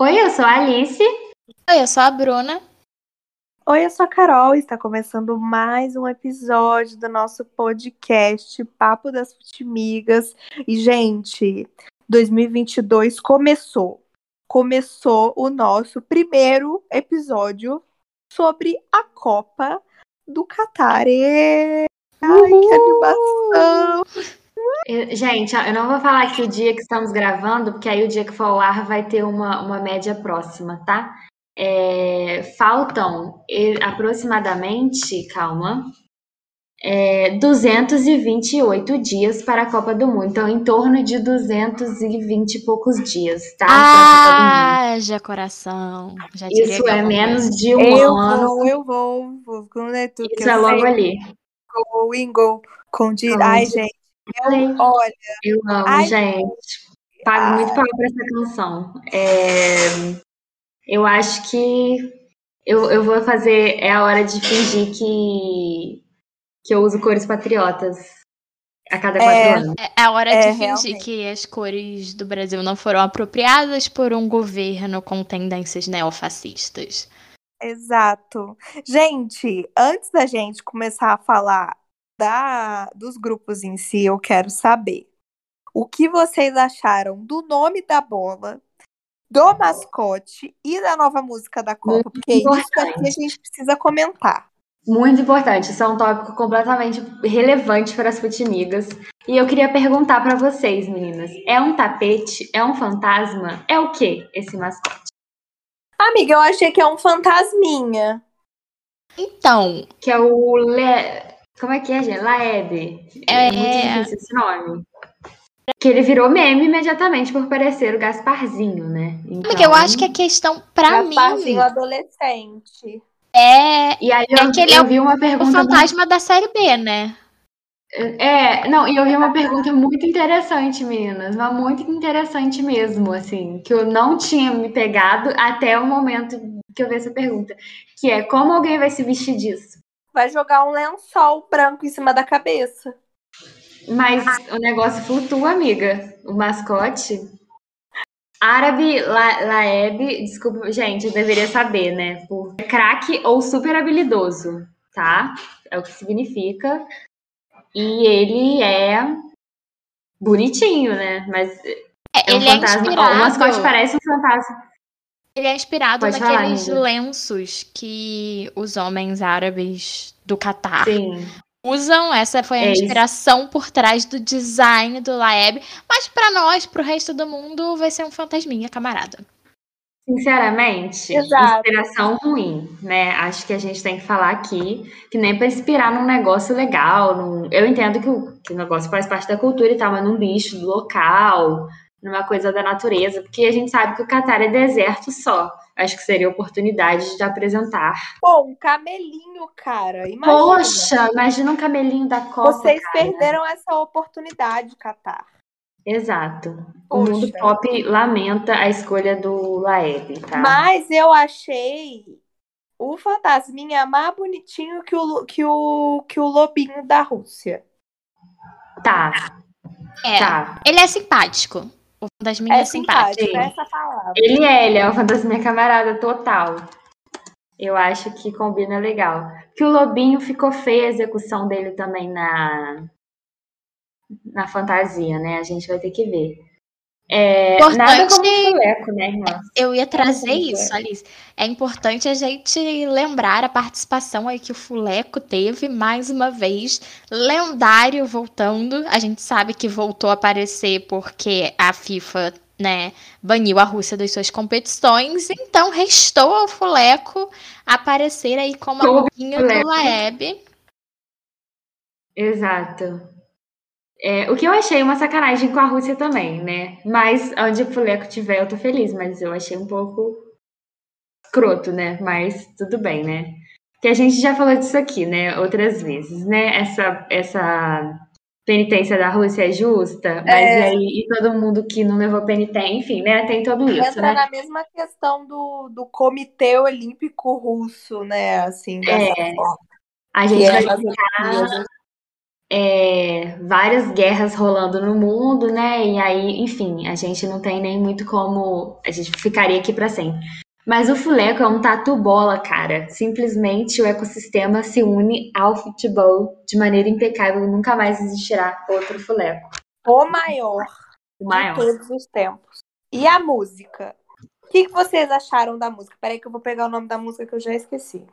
Oi, eu sou a Alice. Oi, eu sou a Bruna. Oi, eu sou a Carol está começando mais um episódio do nosso podcast Papo das Futimigas. E, gente, 2022 começou. Começou o nosso primeiro episódio sobre a Copa do Catar. Ai, que animação! Eu- gente, eu não vou falar aqui o dia que estamos gravando, porque aí o dia que for ao ar vai ter uma, uma média próxima, tá? É, faltam aproximadamente, calma, é, 228 dias para a Copa do Mundo. Então, em torno de 220 e poucos dias, tá? Para a Copa do Mundo. Haja coração. Já Isso é menos de um Eu ano. vou, eu vou, vou com é tu que Isso eu é logo sei. ali. Go, Ingo, com dir... Com Ai, gente. Eu, olha, Eu amo, Ai, gente. Pago muito pau pra essa canção. É, Eu acho que eu, eu vou fazer. É a hora de fingir que, que eu uso cores patriotas a cada quatro É. anos. É a hora É, de fingir realmente. que as cores do Brasil não foram apropriadas por um governo com tendências neofascistas. Exato. Gente, antes da gente começar a falar da, dos grupos em si, eu quero saber o que vocês acharam do nome da bola, do mascote e da nova música da Copa, porque isso importante. aqui a gente precisa comentar. Muito importante. Isso é um tópico completamente relevante para as futimigas. E eu queria perguntar pra vocês, meninas: é um tapete? É um fantasma? É o que esse mascote? Amiga, eu achei que é um fantasminha. Então, Que é o Le... Como é que é, gente? Laeb. É. muito difícil esse nome. Que ele virou meme imediatamente por parecer o Gasparzinho, né? Então... amiga, eu acho que a questão pra mim Gasparzinho adolescente. é E aí eu, é que ele eu é vi uma o pergunta... fantasma da série B, né? É, não, e eu vi uma pergunta muito interessante, meninas. Mas muito interessante mesmo, assim. Que eu não tinha me pegado até o momento que eu vi essa pergunta. Que é, como alguém vai se vestir disso? Vai jogar um lençol branco em cima da cabeça. Mas o negócio flutua, amiga. O mascote. Árabe La- Laeb, desculpa, gente, eu deveria saber, né? Por craque ou super habilidoso, tá? É o que significa. E ele é bonitinho, né? Mas É, é um ele é fantasma. Ó, o mascote parece um fantasma. Ele é inspirado Pode naqueles lenços que os homens árabes do Catar Sim. usam. Essa foi a É isso. inspiração por trás do design do Laeb. Mas pra nós, pro resto do mundo, vai ser um fantasminha, camarada. Sinceramente, Exato. inspiração ruim, né? Acho que a gente tem que falar aqui que nem para inspirar num negócio legal. num- Eu entendo que o, que o negócio faz parte da cultura e tal, mas num bicho do local, numa coisa da natureza, porque a gente sabe que o Catar é deserto só. Acho que seria oportunidade de apresentar. Pô, um camelinho, cara. Imagina. Poxa, imagina um camelinho da Copa. Vocês cara. perderam essa oportunidade, Catar. Exato. O Poxa. mundo pop lamenta a escolha do Laeb, tá? Mas eu achei o fantasminha mais bonitinho que o, que o, que o lobinho da Rússia. Tá, É, tá. ele é simpático. O fantasminha é, É simpático. simpático, é essa palavra. Ele é, ele é o fantasminha camarada total. Eu acho que combina legal. Que o Lobinho ficou feia a execução dele também na na fantasia, né? A gente vai ter que ver. É, Importante- nada como fuleco, né, irmã? Eu ia trazer isso? Alice. É importante a gente lembrar a participação aí que o Fuleco teve mais uma vez, lendário voltando. A gente sabe que voltou a aparecer porque a FIFA, né, baniu a Rússia das suas competições, então restou ao Fuleco aparecer aí como Coube amiguinho do. Laeb. Exato. É, o que eu achei uma sacanagem com a Rússia também, né? Mas onde o fuleco tiver, eu tô feliz, mas eu achei um pouco escroto, né? Mas tudo bem, né? Que a gente já falou disso aqui, né? Outras vezes, né? Essa, essa penitência da Rússia é justa, mas É. aí e todo mundo que não levou penitência, enfim, né? Tem tudo isso, Entra né? na mesma questão do, do Comitê Olímpico Russo, né? Assim, dessa É. forma. A Que gente é vai ficar. É, várias guerras rolando no mundo, né? E aí, enfim, a gente não tem nem muito como. A gente ficaria aqui para sempre. Mas o fuleco é um tatu bola, cara. Simplesmente o ecossistema se une ao futebol de maneira impecável. Nunca mais existirá outro fuleco. O maior, O maior. de todos os tempos. E a música? O que, que vocês acharam da música? Peraí que eu vou pegar o nome da música que eu já esqueci.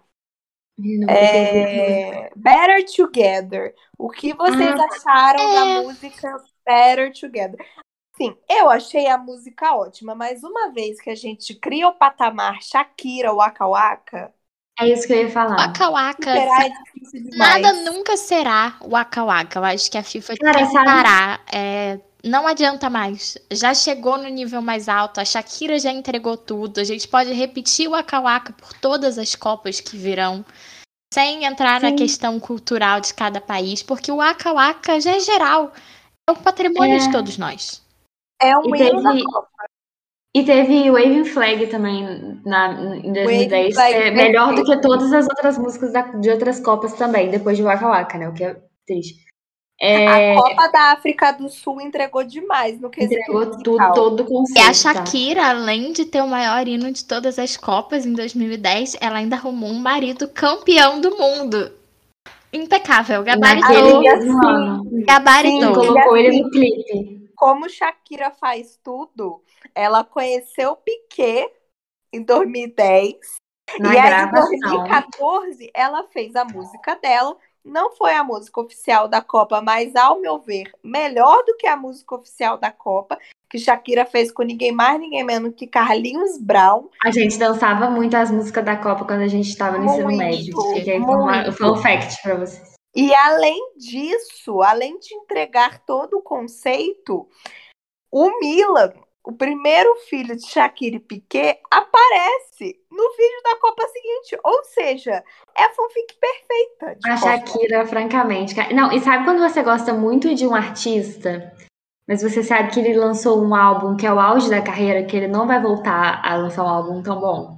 É... Better Together. O que vocês Ah, acharam é. da música Better Together? Sim, eu achei a música ótima, mas uma vez que a gente cria o patamar Shakira Waka Waka, É isso que eu ia falar. Waka Waka. será difícil demais. Nada nunca será Waka Waka. Eu acho que a FIFA tem que parar. É, não adianta mais. Já chegou no nível mais alto. A Shakira já entregou tudo. A gente pode repetir o Waka Waka por todas as Copas que virão. Sem entrar na Sim. questão cultural de cada país. Porque o Waka Waka já é geral. É o patrimônio É. de todos nós. É um E hino da teve- Copa. E teve Waving Flag também na, em 2010, Flag, que é melhor do que todas as outras músicas da- de outras Copas também, depois de Waka Waka, né? O que é triste. É, A Copa da África do Sul entregou demais no quesito entregou tudo, todo o E conceito. a tá? Shakira, além de ter o maior hino de todas as Copas em 2010, ela ainda arrumou um marido campeão do mundo. Impecável, gabaritou. Naquele Amiga, mesmo sim. ano. Gabaritou. Sim, Colocou ele no clipe. Como Shakira faz tudo, ela conheceu o Piquet em 2010. Na e aí, em gravação. 2014, ela fez a música dela. Não foi a música oficial da Copa, mas, ao meu ver, melhor do que a música oficial da Copa, que Shakira fez com ninguém mais, ninguém menos que Carlinhos Brown. A gente dançava muito as músicas da Copa quando a gente estava no ensino médio. Com uma muito. fun fact pra vocês. E além disso, além de entregar todo o conceito, o Milan, o primeiro filho de Shakira e Piquet, aparece no vídeo da Copa seguinte. Ou seja, é a fanfic perfeita. A Copa. Shakira, francamente. Não, e sabe quando você gosta muito de um artista, mas você sabe que ele lançou um álbum que é o auge da carreira, que ele não vai voltar a lançar um álbum tão bom?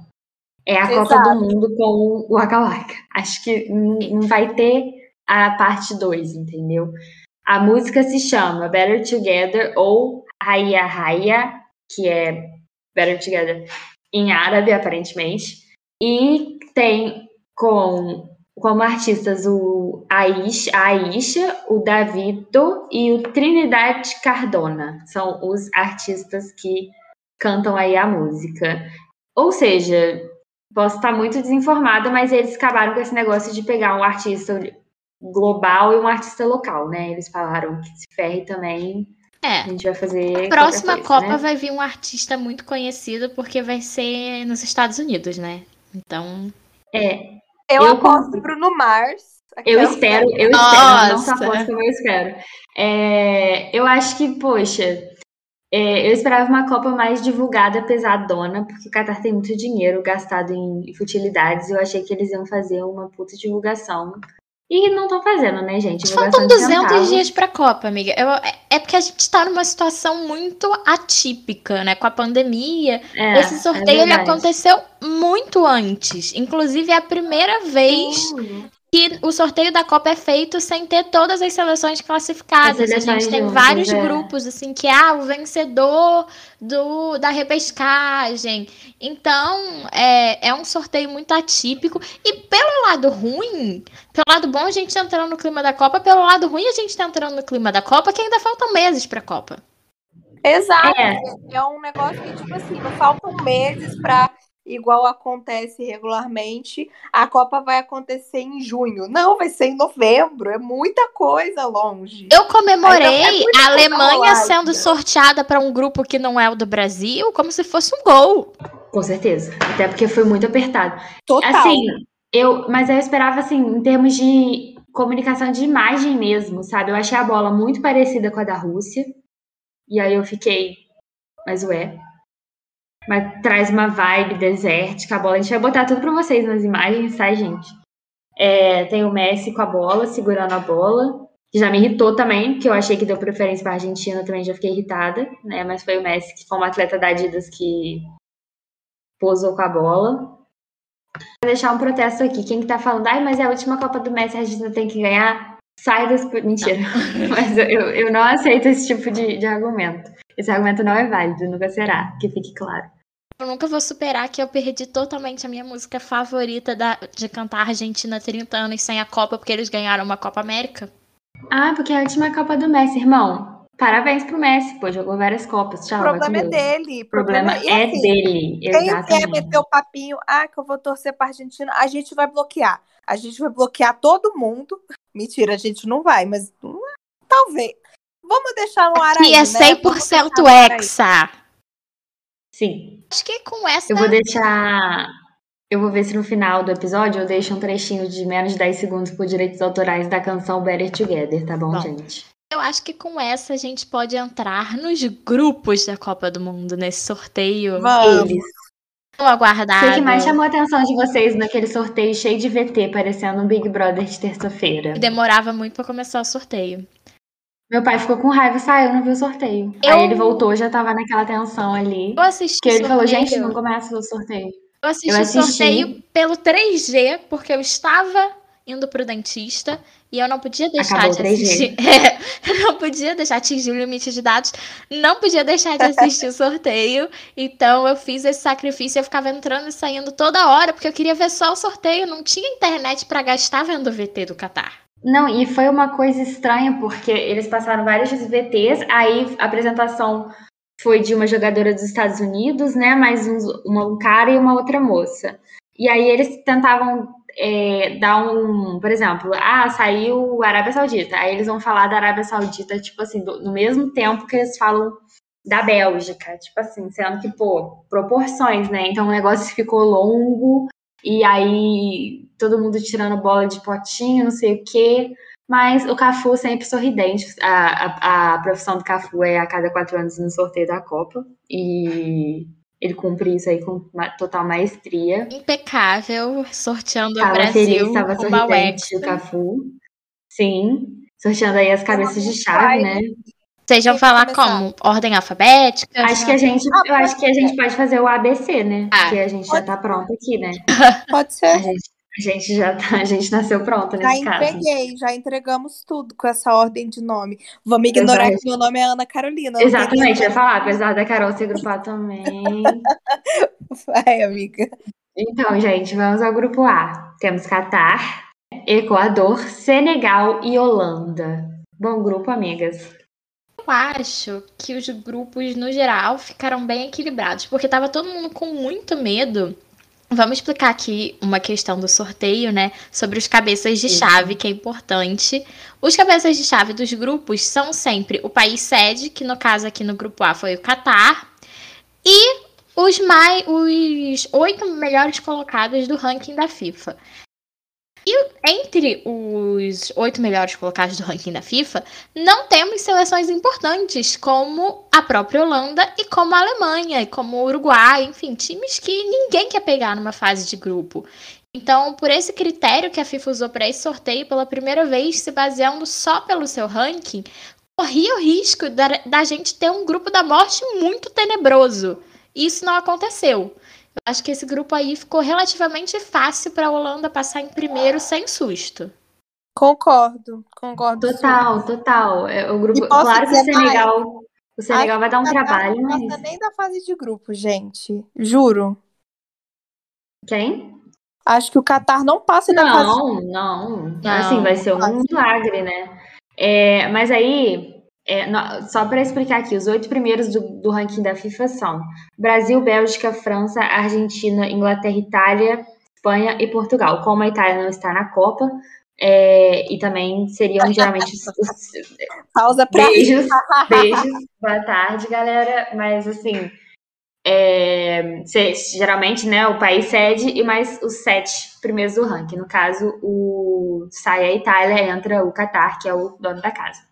É a Copa Exato. do Mundo com o Waka Waka. Acho que não vai ter a parte 2, entendeu? A música se chama Better Together ou Raya Raya, que é Better Together em árabe, aparentemente. E tem com como artistas o a Aisha, o Davito e o Trinidad Cardona. São os artistas que cantam aí a música. Ou seja, posso estar muito desinformada, mas eles acabaram com esse negócio de pegar um artista global e um artista local, né? Eles falaram que se ferre também, É. a gente vai fazer. Próxima qualquer coisa, Copa né? vai vir um artista muito conhecido, porque vai ser nos Estados Unidos, né? Então. É, Eu, Eu aposto em Bruno Mars. Eu espero, eu espero, não Nossa. posso como eu espero. É, eu acho que, poxa, é, eu esperava uma Copa mais divulgada, pesadona, porque o Qatar tem muito dinheiro gastado em futilidades. e Eu achei que eles iam fazer uma puta divulgação. E não estão fazendo, né, gente? Faltam Divulgação de 200 centavos. dias pra Copa, amiga. Eu- é- é porque a gente tá numa situação muito atípica, né? Com a pandemia. É, Esse é sorteio ele verdade. aconteceu muito antes. Inclusive, é a primeira vez Sim. Que o sorteio da Copa é feito sem ter todas as seleções classificadas. As a gente tem juntas, vários é. grupos, assim, que ah, o vencedor do, da repescagem. Então, é, é um sorteio muito atípico. E pelo lado ruim, pelo lado bom, a gente tá entrando no clima da Copa. Pelo lado ruim, a gente tá entrando no clima da Copa, que ainda faltam meses pra Copa. Exato. É. É um negócio que, tipo assim, não faltam meses pra. Igual acontece regularmente, a Copa vai acontecer em junho. Não, vai ser em novembro. É muita coisa longe. Eu comemorei é a Alemanha sendo sorteada pra um grupo que não é o do Brasil, como se fosse um gol. Com certeza. Até porque foi muito apertado. Total. Assim, eu, mas eu esperava assim, em termos de comunicação de imagem mesmo, sabe? Eu achei a bola muito parecida com a da Rússia. E aí eu fiquei, mas ué. Mas traz uma vibe desértica a bola. A gente vai botar tudo pra vocês nas imagens, tá, gente? É, tem o Messi com a bola, segurando a bola. Que já me irritou também, que eu achei que deu preferência pra Argentina, também já fiquei irritada, né? Mas foi o Messi, que como atleta da Adidas, que posou com a bola. Vou deixar um protesto aqui. Quem que tá falando, ai, mas é a última Copa do Messi, a Argentina tem que ganhar. Sai das. Mentira. Mas eu, eu não aceito esse tipo de, de argumento. Esse argumento não é válido, nunca será, que fique claro. Eu nunca vou superar que eu perdi totalmente a minha música favorita da, de cantar Argentina 30 anos sem a Copa, porque eles ganharam uma Copa América. Ah, porque é a última Copa do Messi, irmão. Parabéns pro Messi, pô, jogou várias Copas. Tchau, o problema é dele. O problema, problema é assim, dele, exatamente. Quem quer meter o papinho, ah, que eu vou torcer pra Argentina, a gente vai bloquear. A gente vai bloquear todo mundo. Mentira, a gente não vai, mas hum, talvez. Vamos deixar no ar Aqui aí, é 100% né? hexa. Sim. Acho que com essa. Eu vou deixar. Eu vou ver se no final do episódio eu deixo um trechinho de menos de 10 segundos por direitos autorais da canção Better Together, tá bom, bom, gente? Eu acho que com essa a gente pode entrar nos grupos da Copa do Mundo, nesse sorteio. Vamos. Eles. Aguardado. O que mais chamou a atenção de vocês naquele sorteio cheio de VT, parecendo um Big Brother de terça-feira? Demorava muito para começar o sorteio. Meu pai ficou com raiva e saiu, não viu o sorteio. Eu... Aí ele voltou, já tava naquela tensão ali. Eu assisti Que ele sorteio. falou, gente, não começa o sorteio. Eu assisti, eu assisti o sorteio pelo 3G, porque eu estava indo pro dentista e eu não podia deixar Acabou de assistir. É, eu não podia deixar atingir o limite de dados, não podia deixar de assistir o sorteio. Então eu fiz esse sacrifício, eu ficava entrando e saindo toda hora, porque eu queria ver só o sorteio, não tinha internet para gastar vendo o VT do Qatar. Não, e foi uma coisa estranha, porque eles passaram vários VTs, aí a apresentação foi de uma jogadora dos Estados Unidos, né? Mais um, um cara e uma outra moça. E aí eles tentavam é, dar um, por exemplo, ah, saiu Arábia Saudita. Aí eles vão falar da Arábia Saudita, tipo assim, do, no mesmo tempo que eles falam da Bélgica, tipo assim, sendo que, pô, proporções, né? Então o negócio ficou longo, e aí todo mundo tirando bola de potinho, não sei o quê. Mas o Cafu sempre sorridente. A, a, a profissão do Cafu é a cada quatro anos no sorteio da Copa. E ele cumpre isso aí com uma total maestria. Impecável, sorteando tava o Brasil feliz, tava sorridente o Cafu. Sim, sorteando aí as cabeças de chave, né? Vocês vão falar como? Ordem alfabética? Acho que a gente, eu acho que a gente pode fazer o ABC, né? Ah, Porque a gente já tá pronto aqui, né? Pode ser. A gente, a gente já tá, a gente nasceu pronto nesse já caso. Já entreguei, já entregamos tudo com essa ordem de nome. Vamos ignorar Exato. que meu nome é Ana Carolina. Exatamente, eu ia falar, apesar da Carol ser grupar também. Vai, amiga. Então, gente, vamos ao grupo A. Temos Catar, Equador, Senegal e Holanda. Bom grupo, amigas acho que os grupos, no geral, ficaram bem equilibrados, porque tava todo mundo com muito medo. Vamos explicar aqui uma questão do sorteio, né? Sobre os cabeças de chave, que é importante. Os cabeças de chave dos grupos são sempre o país sede, que no caso aqui no grupo A foi o Catar, e os mais os oito melhores colocados do ranking da FIFA. E entre os oito melhores colocados do ranking da FIFA, não temos seleções importantes como a própria Holanda e como a Alemanha e como o Uruguai, enfim, times que ninguém quer pegar numa fase de grupo. Então, por esse critério que a FIFA usou para esse sorteio, pela primeira vez, se baseando só pelo seu ranking, corria o risco da, da gente ter um grupo da morte muito tenebroso. Isso não aconteceu. Eu acho que esse grupo aí ficou relativamente fácil para a Holanda passar em primeiro sem susto. Concordo, concordo. Total, total. É, o grupo, claro que o Senegal, mais, o Senegal vai dar um trabalho, não mas passa nem da fase de grupo, gente. Juro. Quem? Acho que o Qatar não passa da não, fase. Não, não. Assim, vai ser um milagre, né? É, mas aí é, no, só para explicar aqui, os oito primeiros do, do, ranking da FIFA são Brasil, Bélgica, França, Argentina, Inglaterra, Itália, Espanha e Portugal. Como a Itália não está na Copa, é, e também seriam geralmente os, os Pausa pra beijos, beijos, boa tarde, galera. Mas assim, é, geralmente, né, o país cede e mais os sete primeiros do ranking. No caso, o sai a Itália, entra o Qatar, que é o dono da casa.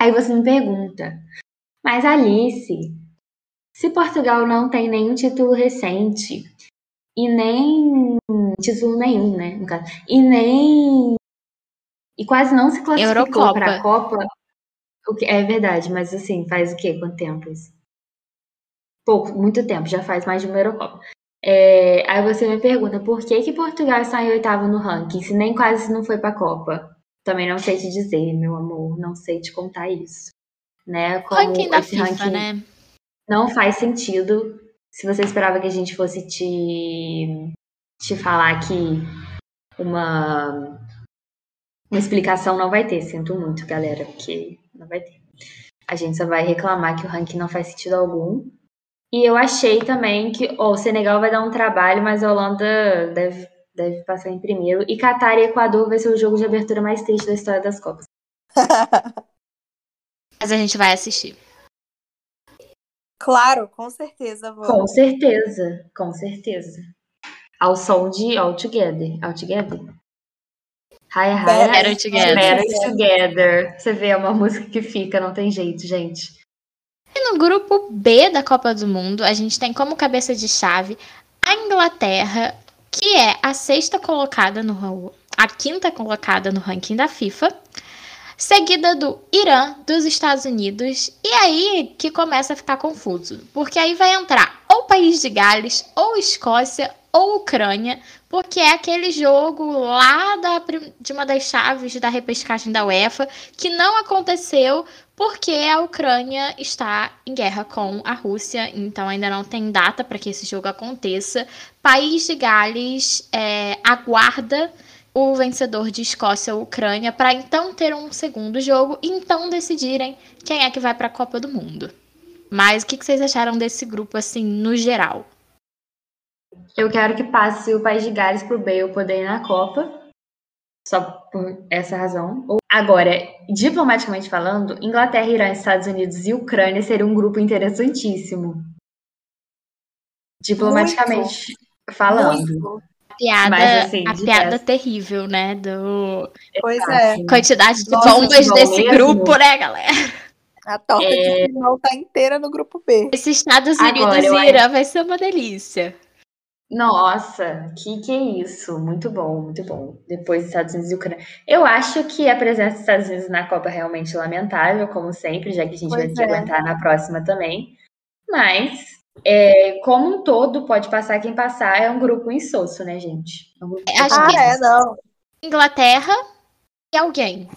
Aí você me pergunta, mas Alice, se Portugal não tem nenhum título recente e nem título nenhum, né, no caso, e nem e quase não se classificou para a Copa, o que é verdade, mas assim, faz o quê? Quanto tempo isso? Pouco, muito tempo, já faz mais de uma Eurocopa. É, aí você me pergunta, por que que Portugal está em oitavo no ranking, se nem quase não foi para a Copa? Também não sei te dizer, meu amor, não sei te contar isso. Né? Como ranking da FIFA, ranking né? Não faz sentido. Se você esperava que a gente fosse te, te falar que uma, uma explicação não vai ter, sinto muito, galera, porque não vai ter. A gente só vai reclamar que o ranking não faz sentido algum. E eu achei também que oh, o Senegal vai dar um trabalho, mas a Holanda deve deve passar em primeiro. E Catar e Equador vai ser o jogo de abertura mais triste da história das Copas. Mas a gente vai assistir. Claro, com certeza. Vou. Com certeza, com certeza. Ao som de All Together. All Together? Hi, hi. Better Together. Better Together. Você vê, é uma música que fica, não tem jeito, gente. E no grupo B da Copa do Mundo, a gente tem como cabeça de chave a Inglaterra, que é a sexta colocada no a quinta colocada no ranking da FIFA, seguida do Irã, dos Estados Unidos, e aí que começa a ficar confuso, porque aí vai entrar ou País de Gales, ou Escócia, ou Ucrânia, porque é aquele jogo lá da, de uma das chaves da repescagem da UEFA que não aconteceu porque a Ucrânia está em guerra com a Rússia, então ainda não tem data para que esse jogo aconteça. País de Gales é, aguarda o vencedor de Escócia ou Ucrânia para então ter um segundo jogo e então decidirem quem é que vai para a Copa do Mundo. Mas o que, que vocês acharam desse grupo assim no geral? Eu quero que passe o País de Gales para o Bale poder ir na Copa só por essa razão. Agora, diplomaticamente falando, Inglaterra, Irã, Estados Unidos e Ucrânia seria um grupo interessantíssimo. Diplomaticamente Muito. falando. Muito. A piada, Mas, assim, a piada terrível, né? Do... Pois é. Quantidade de Nossa, bombas desse mesmo. grupo, né, galera? A torta é... de limão tá inteira no grupo B. Esse Estados Unidos Agora, e Irã vai ser uma delícia. Nossa, que que é isso? Muito bom, muito bom. Depois dos Estados Unidos e Ucrânia. Eu acho que a presença dos Estados Unidos na Copa é realmente lamentável, como sempre, já que a gente pois vai ter que é. aguentar na próxima também. Mas, é, como um todo, pode passar quem passar, é um grupo insosso, né, gente? É um grupo acho ah, que é, não. Inglaterra e alguém.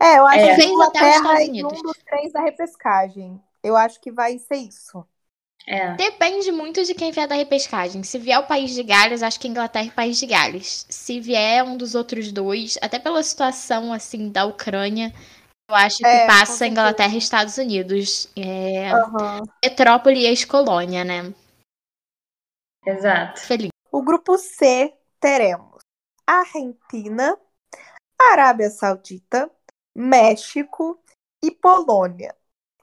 É, eu acho é. que Inglaterra é um dos três da repescagem. Eu acho que vai ser isso. É. Depende muito de quem vier da repescagem. Se vier o País de Gales, acho que Inglaterra e País de Gales. Se vier um dos outros dois, até pela situação assim da Ucrânia, eu acho que é, passa Inglaterra e Estados Unidos. É, uhum. Metrópole e ex-colônia, né? Exato. Feliz. O grupo C teremos Argentina, Arábia Saudita, México e Polônia.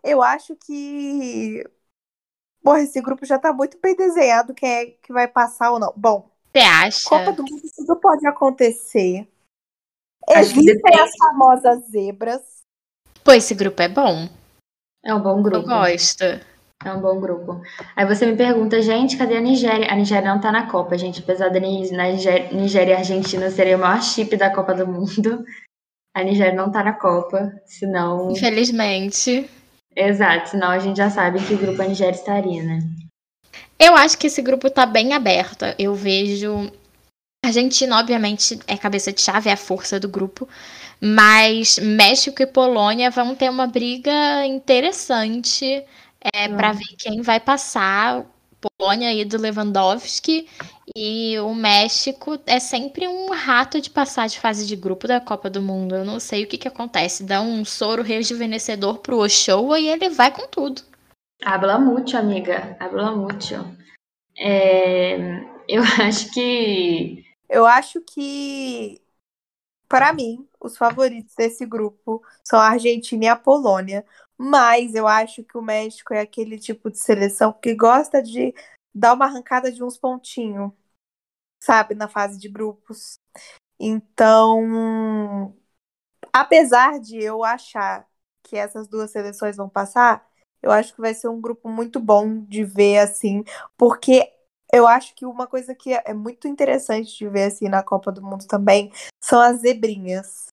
Eu acho que Porra, esse grupo já tá muito bem desenhado quem é que vai passar ou não. Bom, você acha? Copa do Mundo tudo pode acontecer. Existem as famosas zebras. Pô, esse grupo é bom. É um bom grupo. Eu gosto. É um bom grupo. Aí você me pergunta, gente, cadê a Nigéria? A Nigéria não tá na Copa, gente. Apesar da Nigéria, Nigéria e Argentina serem o maior chip da Copa do Mundo, a Nigéria não tá na Copa, senão. Infelizmente. Exato, senão a gente já sabe que grupo a Nigéria estaria, né? Eu acho que esse grupo tá bem aberto. Eu vejo. A Argentina, obviamente, é cabeça de chave, é a força do grupo. Mas México e Polônia vão ter uma briga interessante é, para ver quem vai passar. Polônia e do Lewandowski e o México é sempre um rato de passar de fase de grupo da Copa do Mundo. Eu não sei o que, que acontece. Dá um soro rejuvenescedor pro Ochoa e ele vai com tudo. Habla muito, amiga. Habla muito. É... Eu acho que. Eu acho que. Para mim, os favoritos desse grupo são a Argentina e a Polônia. Mas eu acho que o México é aquele tipo de seleção que gosta de dar uma arrancada de uns pontinhos, sabe, na fase de grupos. Então, apesar de eu achar que essas duas seleções vão passar, eu acho que vai ser um grupo muito bom de ver assim, porque eu acho que uma coisa que é muito interessante de ver assim na Copa do Mundo também são as zebrinhas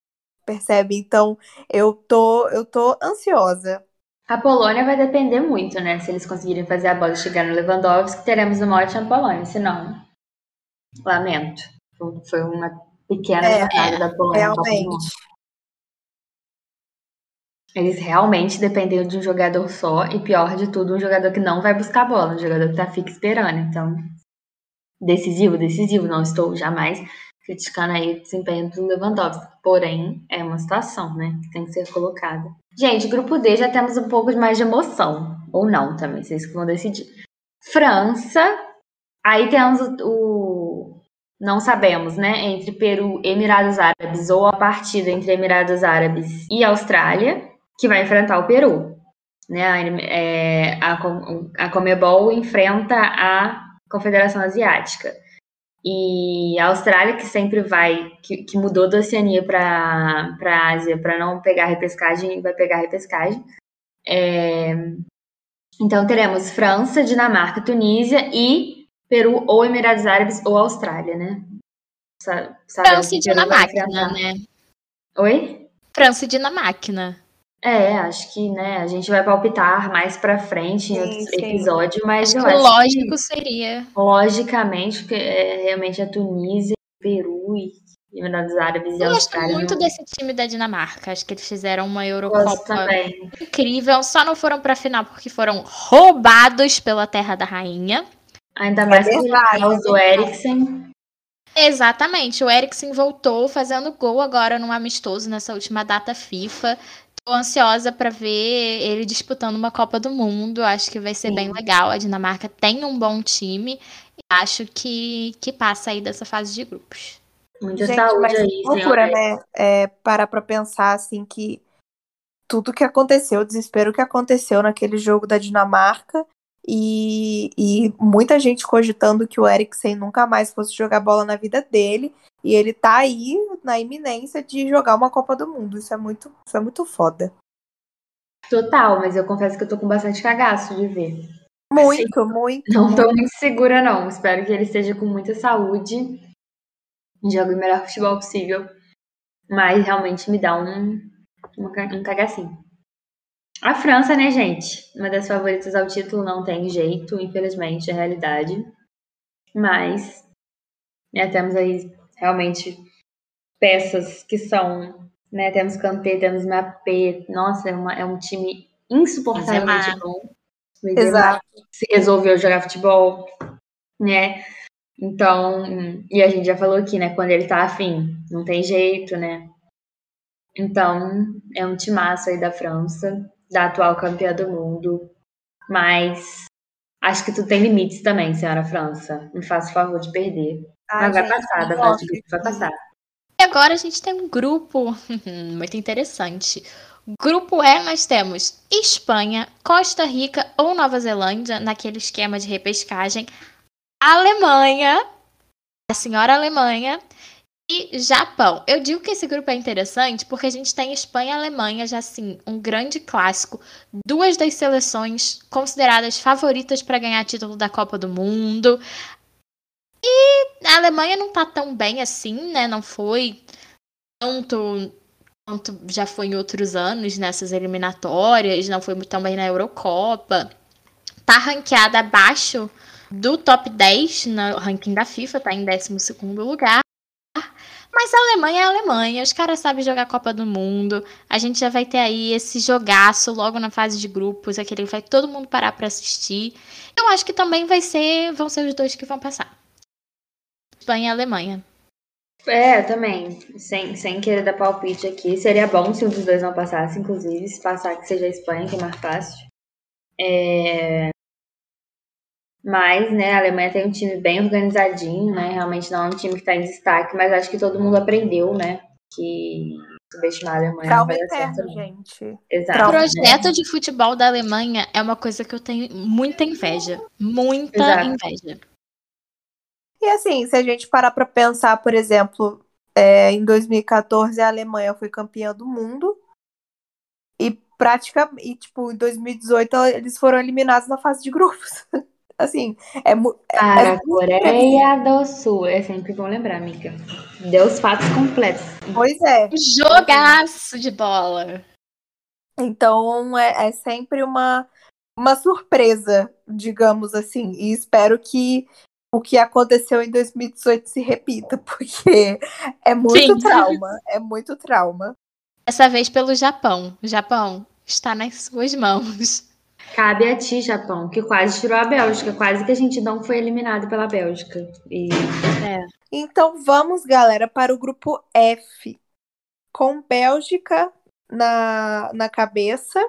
percebe? Então, eu tô, eu tô ansiosa. A Polônia vai depender muito, né? Se eles conseguirem fazer a bola chegar no Lewandowski, teremos uma ótima Polônia. Se não, lamento. Foi uma pequena É, da Polônia. Mundo. Realmente. Eles realmente dependem de um jogador só e pior de tudo, um jogador que não vai buscar a bola, um jogador que tá fica esperando. Então, decisivo, decisivo. Não estou jamais criticando aí o desempenho do Lewandowski. Porém, é uma situação, né, que tem que ser colocada. Gente, grupo D já temos um pouco mais de emoção. Ou não também, vocês que vão decidir. França. Aí temos o, o- não sabemos, né? Entre Peru Emirados Árabes, ou a partida entre Emirados Árabes e Austrália, que vai enfrentar o Peru. Né? A, é, a, a Comebol enfrenta a Confederação Asiática. E a Austrália, que sempre vai, que, que mudou da Oceania para a Ásia para não pegar repescagem, vai pegar repescagem. É, então teremos França, Dinamarca, Tunísia e Peru ou Emirados Árabes ou Austrália, né? Sa- sabemos França e vai Dinamáquina, enfrentar- né? Oi? França e Dinamáquina. É, acho que, né, a gente vai palpitar mais pra frente em Sim, outro sim. episódio, mas Acho eu que acho lógico seria. que, logicamente, que é realmente a Tunísia, Peru e Emirados Árabes e Eu gosto Austrália. muito não- desse time da Dinamarca. Acho que eles fizeram uma Gosto Eurocopa incrível. Só não foram pra final porque foram roubados pela Terra da Rainha. Ainda mais com o verdade, caos é do. Eriksen. Exatamente. O Eriksen voltou fazendo gol agora num amistoso nessa última data FIFA. Tô ansiosa pra ver ele disputando uma Copa do Mundo. Acho que vai ser Sim. bem legal. A Dinamarca tem um bom time. E acho que, que passa aí dessa fase de grupos. Muita Gente, saúde mas aí, que loucura, né? É, parar pra pensar, assim, que tudo que aconteceu, o desespero que aconteceu naquele jogo da Dinamarca e, e muita gente cogitando que o Eriksen nunca mais fosse jogar bola na vida dele e ele tá aí na iminência de jogar uma Copa do Mundo. Isso é muito, isso é muito foda. Total, mas eu confesso que eu tô com bastante cagaço de ver. Muito, muito. Não tô muito segura, não. Espero que ele esteja com muita saúde jogue o melhor futebol possível. Mas realmente me dá um, um, um cagacinho. A França, né, gente? Uma das favoritas ao título não tem jeito, infelizmente, é a realidade. Mas né, temos aí realmente peças que são. Né, temos Kanté, temos Mbappé. Nossa, é, uma- é um time insuportavelmente Benzema. bom. Benzema Exato. se resolveu jogar futebol, né? Então, e a gente já falou aqui, né? Quando ele tá afim, não tem jeito, né? Então, é um timaço aí da França, da atual campeã do mundo. Mas acho que tu tem limites também, senhora França. Me faça o favor de perder. Ai, Mas vai gente, passar, da fase de grupo vai passar. E agora a gente tem um grupo muito interessante. Grupo E, nós temos Espanha, Costa Rica ou Nova Zelândia, naquele esquema de repescagem, Alemanha, a senhora Alemanha e Japão. Eu digo que esse grupo é interessante porque a gente tem Espanha e Alemanha já assim, um grande clássico, duas das seleções consideradas favoritas para ganhar título da Copa do Mundo. E a Alemanha não tá tão bem assim, né? Não foi tanto quanto já foi em outros anos nessas eliminatórias, não foi tão bem na Eurocopa. Tá ranqueada abaixo do top 10 no ranking da FIFA, tá em 12 lugar. Mas a Alemanha é a Alemanha, os caras sabem jogar Copa do Mundo. A gente já vai ter aí esse jogaço logo na fase de grupos, aquele que vai todo mundo parar pra assistir. Eu acho que também vai ser, vão ser os dois que vão passar. Espanha e Alemanha. É, também. Sem, sem querer dar palpite aqui. Seria bom se um dos dois não passasse, inclusive. Se passar, que seja a Espanha, que é mais fácil. É... Mas, né, a Alemanha tem um time bem organizadinho, né? Realmente não é um time que está em destaque, mas acho que todo mundo aprendeu, né? Que subestimar a Alemanha não Trauma vai dar certo, não. gente. Exato. O né? projeto de futebol da Alemanha é uma coisa que eu tenho muita inveja. Muita Exato. inveja. E assim, se a gente parar pra pensar, por exemplo, é, em 2014 a Alemanha foi campeã do mundo e praticamente, e, tipo, em 2018 eles foram eliminados na fase de grupos. assim, é, é, Para é a Coreia do Sul. É sempre bom lembrar, amiga. Deu os fatos completos. pois é. Jogaço de bola. Então é, é sempre uma, uma surpresa, digamos assim. E espero que o que aconteceu em 2018 se repita, porque é muito Sim. trauma, é muito trauma. Dessa vez pelo Japão. Japão está nas suas mãos. Cabe a ti, Japão, que quase tirou a Bélgica. Quase que a gente não foi eliminado pela Bélgica. E Então vamos, galera, para o grupo F, com Bélgica na, na cabeça.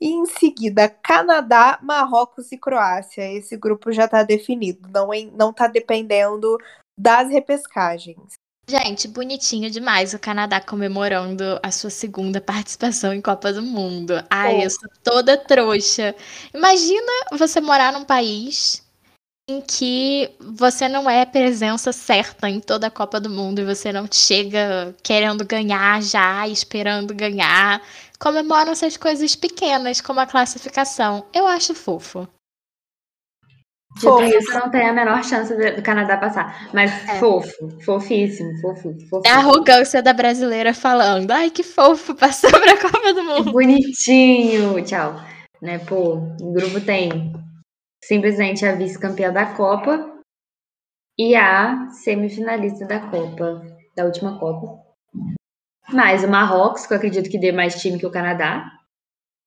E em seguida, Canadá, Marrocos e Croácia. Esse grupo já está definido, não, em- não tá dependendo das repescagens. Gente, bonitinho demais o Canadá comemorando a sua segunda participação em Copa do Mundo. Ai, Pô. eu sou toda trouxa. Imagina você morar num país em que você não é presença certa em toda a Copa do Mundo e você não chega querendo ganhar já, esperando ganhar. Comemoram essas coisas pequenas, como a classificação. Eu acho fofo. Dito Fofo. isso, não tem a menor chance de- do Canadá passar. Mas É. fofo, fofíssimo, fofo, fofo. É a arrogância da brasileira falando. Ai, que fofo, passou pra Copa do Mundo. bonitinho, tchau. Né, pô, o grupo tem simplesmente a vice-campeã da Copa e a semifinalista da Copa, da última Copa. Mais o Marrocos, que eu acredito que dê mais time que o Canadá,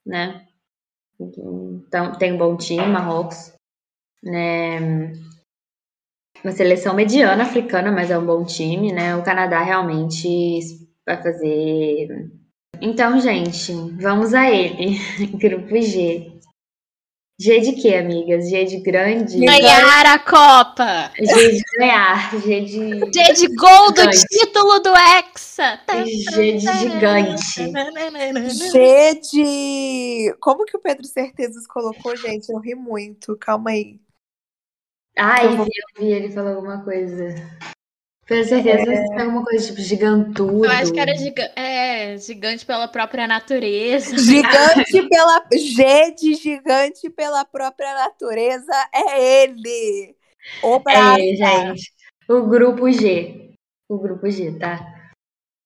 né? Então, tem um bom time, Marrocos, né? Uma seleção mediana africana, mas é um bom time, né? O Canadá realmente vai fazer então, gente, vamos a ele. Grupo G. G de quê, amigas? G de grande? Ganhar a Copa! G de ganhar. G de. G de gol do Gigante. título do Hexa! G de gigante. G de. Como que o Pedro Certezas colocou, gente? Eu ri muito. Calma aí. Ai, Eu vou- eu vi ele falar alguma coisa. Tenho certeza que foi alguma coisa tipo gigantudo. Eu acho que era giga é, gigante pela própria natureza. Gigante pela. G de gigante pela própria natureza é ele. O Braga. É, gente. O grupo G. O grupo G, tá?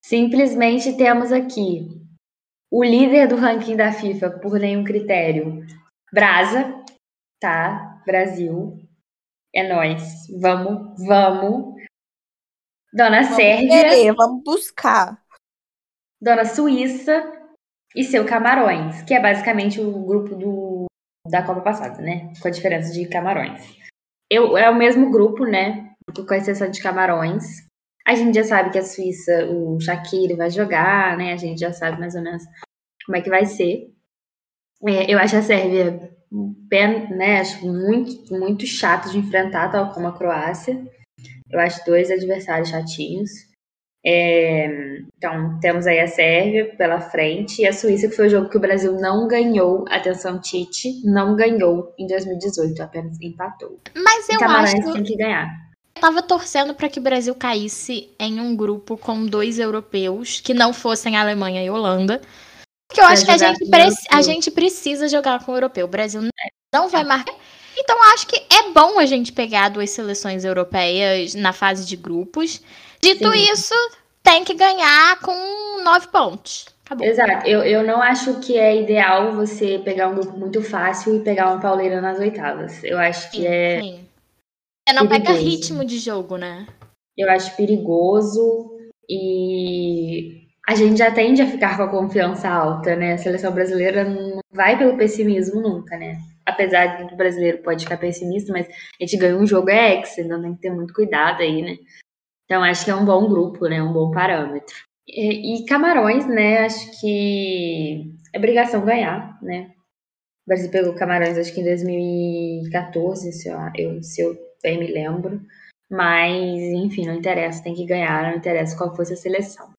Simplesmente temos aqui o líder do ranking da FIFA por nenhum critério. Brasa, tá? Brasil. É nós. Vamos, vamos. Dona Vamos Sérvia, querer, vamos buscar. Dona Suíça e seu Camarões, que é basicamente o grupo do, da Copa passada, né? Com a diferença de Camarões. Eu, é o mesmo grupo, né? Com exceção de Camarões. A gente já sabe que a Suíça, o Shaqiri vai jogar, né? A gente já sabe mais ou menos como é que vai ser. É, eu acho a Sérvia bem, né? Acho muito, muito chato de enfrentar, tal como a Croácia. Eu acho dois adversários chatinhos. É, então, temos aí a Sérvia pela frente e a Suíça, que foi o jogo que o Brasil não ganhou. Atenção, Tite, não ganhou em 2018, apenas empatou. Mas eu acho tem que ganhar. eu tava torcendo para que o Brasil caísse em um grupo com dois europeus que não fossem Alemanha e Holanda. Porque eu acho que a gente, a gente precisa jogar com o europeu. O Brasil não vai marcar. Então, eu acho que é bom a gente pegar duas seleções europeias na fase de grupos. Dito Sim. isso, tem que ganhar com nove pontos. Acabou. Exato. Eu, eu não acho que é ideal você pegar um grupo muito fácil e pegar uma pauleira nas oitavas. Eu acho que Sim, é. sim. Você não pega perigoso. ritmo de jogo, né? Eu acho perigoso e a gente já tende a ficar com a confiança alta, né? A seleção brasileira não vai pelo pessimismo nunca, né? Apesar de que o brasileiro pode ficar pessimista, mas a gente ganhou um jogo é ex, então tem que ter muito cuidado aí, né? Então acho que é um bom grupo, né? Um bom parâmetro. E, e Camarões, né? Acho que é obrigação ganhar, né? O Brasil pegou Camarões acho que em 2014, se eu, eu- se eu bem me lembro. Mas, enfim, não interessa, tem que ganhar, não interessa qual fosse a seleção.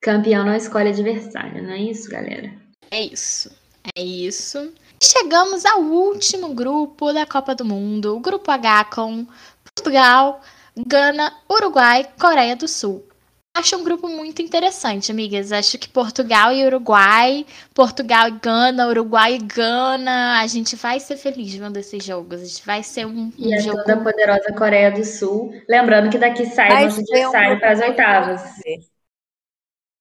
Campeão não escolhe adversário, não é isso, galera? É isso. É isso. Chegamos ao último grupo da Copa do Mundo, o grupo H com Portugal, Gana, Uruguai, Coreia do Sul. Acho um grupo muito interessante, amigas. Acho que Portugal e Uruguai, Portugal e Gana, Uruguai e Gana, a gente vai ser feliz vendo esses jogos. A gente vai ser um, E um a jogo. toda poderosa Coreia do Sul. Lembrando que daqui sai Vai nosso um adversário grupo para as oitavas.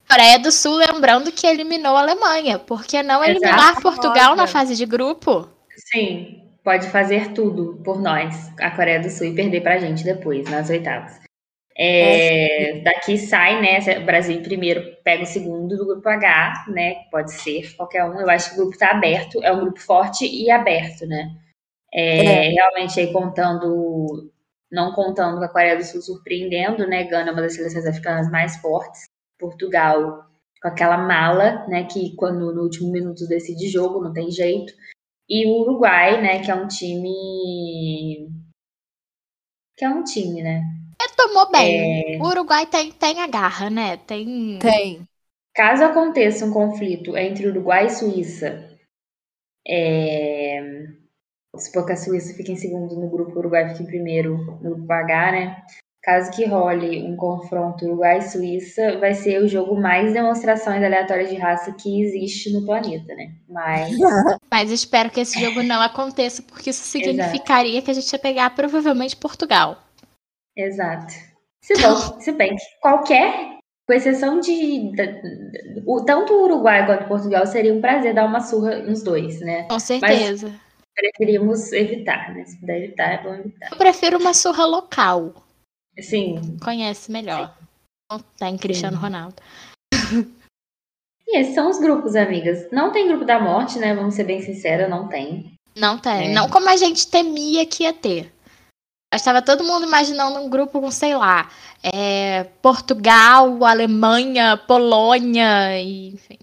Coreia do Sul, lembrando que eliminou a Alemanha. Por que não eliminar Exato. Portugal na fase de grupo? Sim, pode fazer tudo por nós, a Coreia do Sul, e perder pra gente depois, nas oitavas. É, daqui sai, né? O Brasil primeiro pega o segundo do grupo H, né? Pode ser qualquer um. Eu acho que o grupo está aberto, é um grupo forte e aberto, né? É, é. Realmente aí contando, não contando com a Coreia do Sul surpreendendo, né? Gana é uma das seleções africanas mais fortes. Portugal com aquela mala, né? Que quando no último minuto decide jogo, não tem jeito. E o Uruguai, né? Que é um time. Que é um time, né? É, tomou bem. É... O Uruguai tem, tem a garra, né? Tem. Tem. Caso aconteça um conflito entre Uruguai e Suíça, é... supor que a Suíça fique em segundo no grupo, o Uruguai fique em primeiro no grupo H, né? Caso que role um confronto Uruguai e Suíça, vai ser o jogo mais demonstrações aleatórias de raça que existe no planeta, né? Mas. Mas espero que esse jogo não aconteça, porque isso significaria Exato. que a gente ia pegar provavelmente Portugal. Exato. Se, bom, se bem que qualquer, com exceção de, de, o, tanto o Uruguai quanto Portugal, seria um prazer dar uma surra nos dois, né? Com certeza. Mas preferimos evitar, né? Se puder evitar, é bom evitar. Eu prefiro uma surra local. Sim. Conhece melhor. Não tem Cristiano Sim. Ronaldo. E esses são os grupos, amigas. Não tem grupo da morte, né? Vamos ser bem sinceros, não tem. Não tem. É. Não como a gente temia que ia ter. Estava todo mundo imaginando um grupo com, sei lá, é, Portugal, Alemanha, Polônia, e, enfim.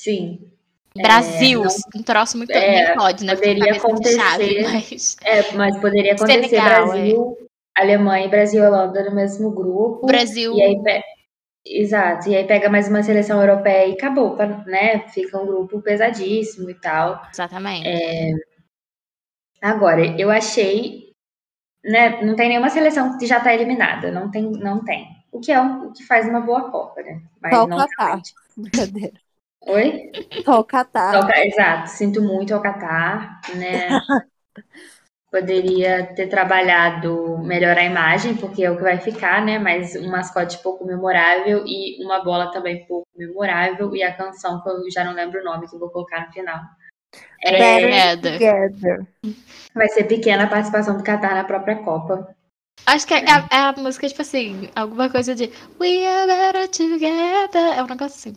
Sim. Brasil, é, não, um troço muito é, nem pode, né? Poderia acontecer, chave, mas... É, mas poderia acontecer Senegal, Brasil, é. Alemanha e Brasil e Holanda no mesmo grupo. Brasil. E aí, exato. E aí pega mais uma seleção europeia e acabou, né? Fica um grupo pesadíssimo e tal. Exatamente. É... Agora, eu achei né, não tem nenhuma seleção que já está eliminada, não tem, não tem. O que é um, o que faz uma boa Copa, né? Mas Só o Catar. Brincadeira. Oi? Só o Catar. exato, sinto muito ao Catar, né? Poderia ter trabalhado melhor a imagem, porque é o que vai ficar, né? Mas um mascote pouco memorável e uma bola também pouco memorável e a canção que eu já não lembro o nome que eu vou colocar no final. É, Together. Vai ser pequena a participação do Qatar na própria Copa. Acho que é, é. é, a música, tipo assim, alguma coisa de We are better together. É um negócio assim.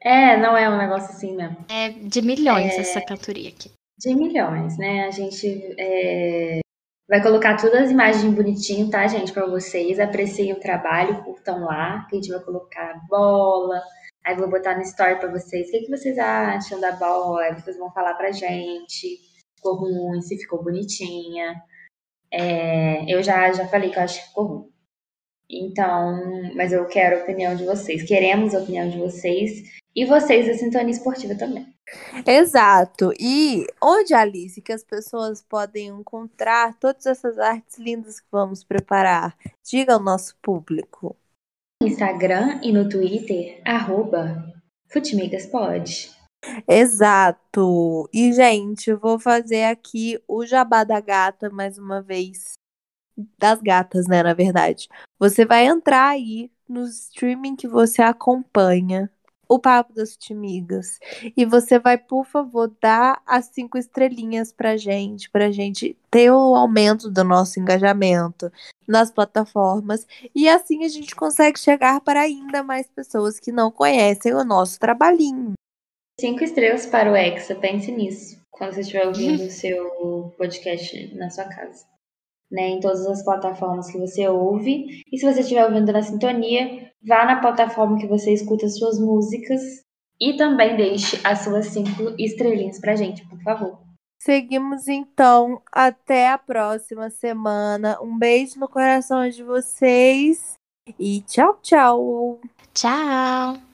É, não é um negócio assim mesmo. É de milhões é... essa cantoria aqui. De milhões, né? A gente é... vai colocar todas as imagens bonitinho, tá, gente, para vocês. Apreciem o trabalho, curtam lá, a gente vai colocar bola, Aí vou botar no story para vocês. O que, que vocês acham da bola? Vocês vão falar pra gente. Ficou ruim, se ficou bonitinha. É, eu já, já falei que eu acho que ficou ruim. Então, mas eu quero a opinião de vocês. Queremos a opinião de vocês. E vocês da Sintonia Esportiva também. Exato. E onde, Alice, que as pessoas podem encontrar todas essas artes lindas que vamos preparar? Diga ao nosso público. Instagram e no Twitter, arroba Futimigaspod. Exato. E, gente, eu vou fazer aqui o jabá da gata mais uma vez. Das gatas, né, na verdade. Você vai entrar aí no streaming que você acompanha o Papo das Timigas. E você vai, por favor, dar as cinco estrelinhas pra gente, pra gente ter o aumento do nosso engajamento nas plataformas. E assim a gente consegue chegar para ainda mais pessoas que não conhecem o nosso trabalhinho. Cinco estrelas para o Hexa, pense nisso. Quando você estiver ouvindo o seu podcast na sua casa né, em todas as plataformas que você ouve. E se você estiver ouvindo na sintonia, vá na plataforma que você escuta as suas músicas e também deixe as suas cinco estrelinhas pra gente, por favor. Seguimos então até a próxima semana. Um beijo no coração de vocês e tchau, tchau. Tchau.